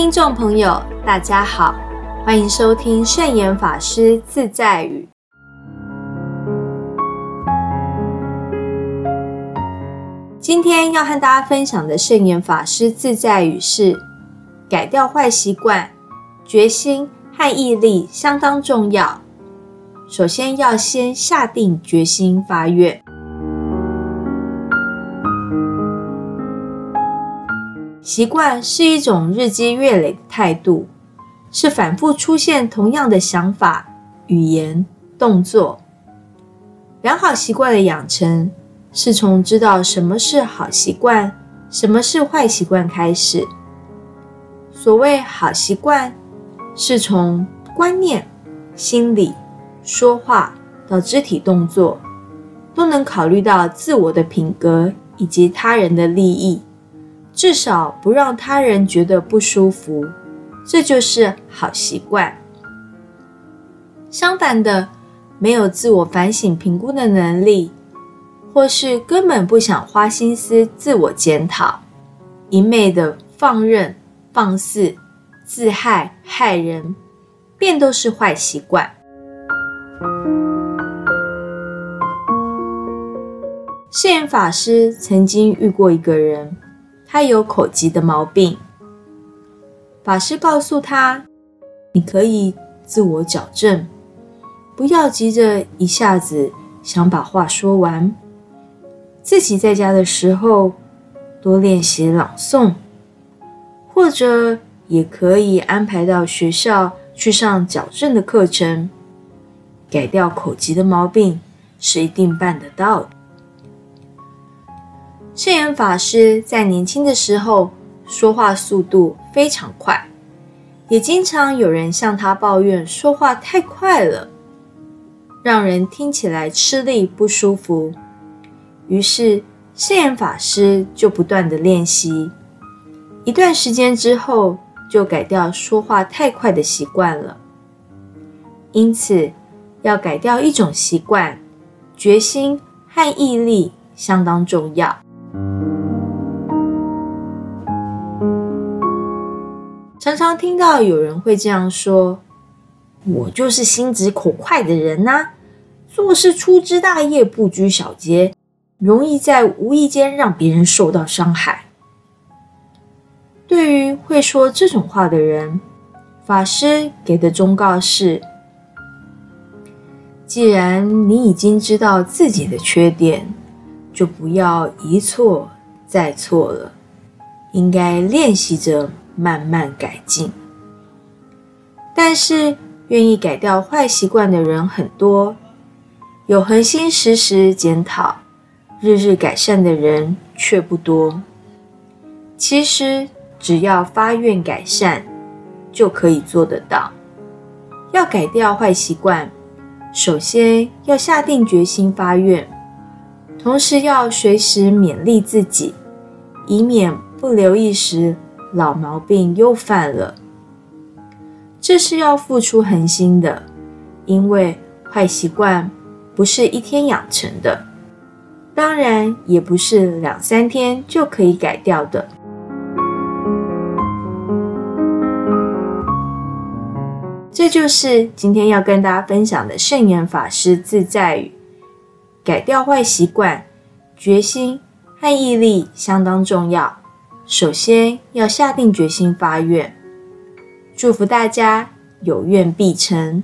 听众朋友，大家好，欢迎收听圣严法师自在语。今天要和大家分享的圣严法师自在语是：改掉坏习惯，决心和毅力相当重要。首先要先下定决心发愿。习惯是一种日积月累的态度，是反复出现同样的想法、语言、动作。良好习惯的养成，是从知道什么是好习惯、什么是坏习惯开始。所谓好习惯，是从观念、心理、说话到肢体动作，都能考虑到自我的品格以及他人的利益。至少不让他人觉得不舒服，这就是好习惯。相反的，没有自我反省评估的能力，或是根本不想花心思自我检讨，一昧的放任、放肆、自害、害人，便都是坏习惯。释言法师曾经遇过一个人。他有口疾的毛病，法师告诉他：“你可以自我矫正，不要急着一下子想把话说完。自己在家的时候多练习朗诵，或者也可以安排到学校去上矫正的课程，改掉口疾的毛病是一定办得到的。”圣严法师在年轻的时候说话速度非常快，也经常有人向他抱怨说话太快了，让人听起来吃力不舒服。于是圣严法师就不断的练习，一段时间之后就改掉说话太快的习惯了。因此，要改掉一种习惯，决心和毅力相当重要。常听到有人会这样说：“我就是心直口快的人呐，做事粗枝大叶，不拘小节，容易在无意间让别人受到伤害。”对于会说这种话的人，法师给的忠告是：既然你已经知道自己的缺点，就不要一错再错了，应该练习着。慢慢改进，但是愿意改掉坏习惯的人很多，有恒心时时检讨、日日改善的人却不多。其实只要发愿改善，就可以做得到。要改掉坏习惯，首先要下定决心发愿，同时要随时勉励自己，以免不留意时。老毛病又犯了，这是要付出恒心的，因为坏习惯不是一天养成的，当然也不是两三天就可以改掉的。这就是今天要跟大家分享的圣严法师自在语：改掉坏习惯，决心和毅力相当重要。首先要下定决心发愿，祝福大家有愿必成。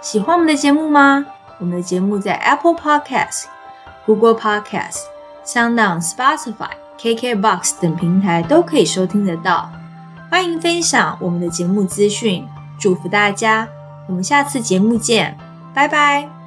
喜欢我们的节目吗？我们的节目在 Apple Podcast、Google Podcast、SoundOn、Spotify、KKBox 等平台都可以收听得到。欢迎分享我们的节目资讯，祝福大家！我们下次节目见，拜拜。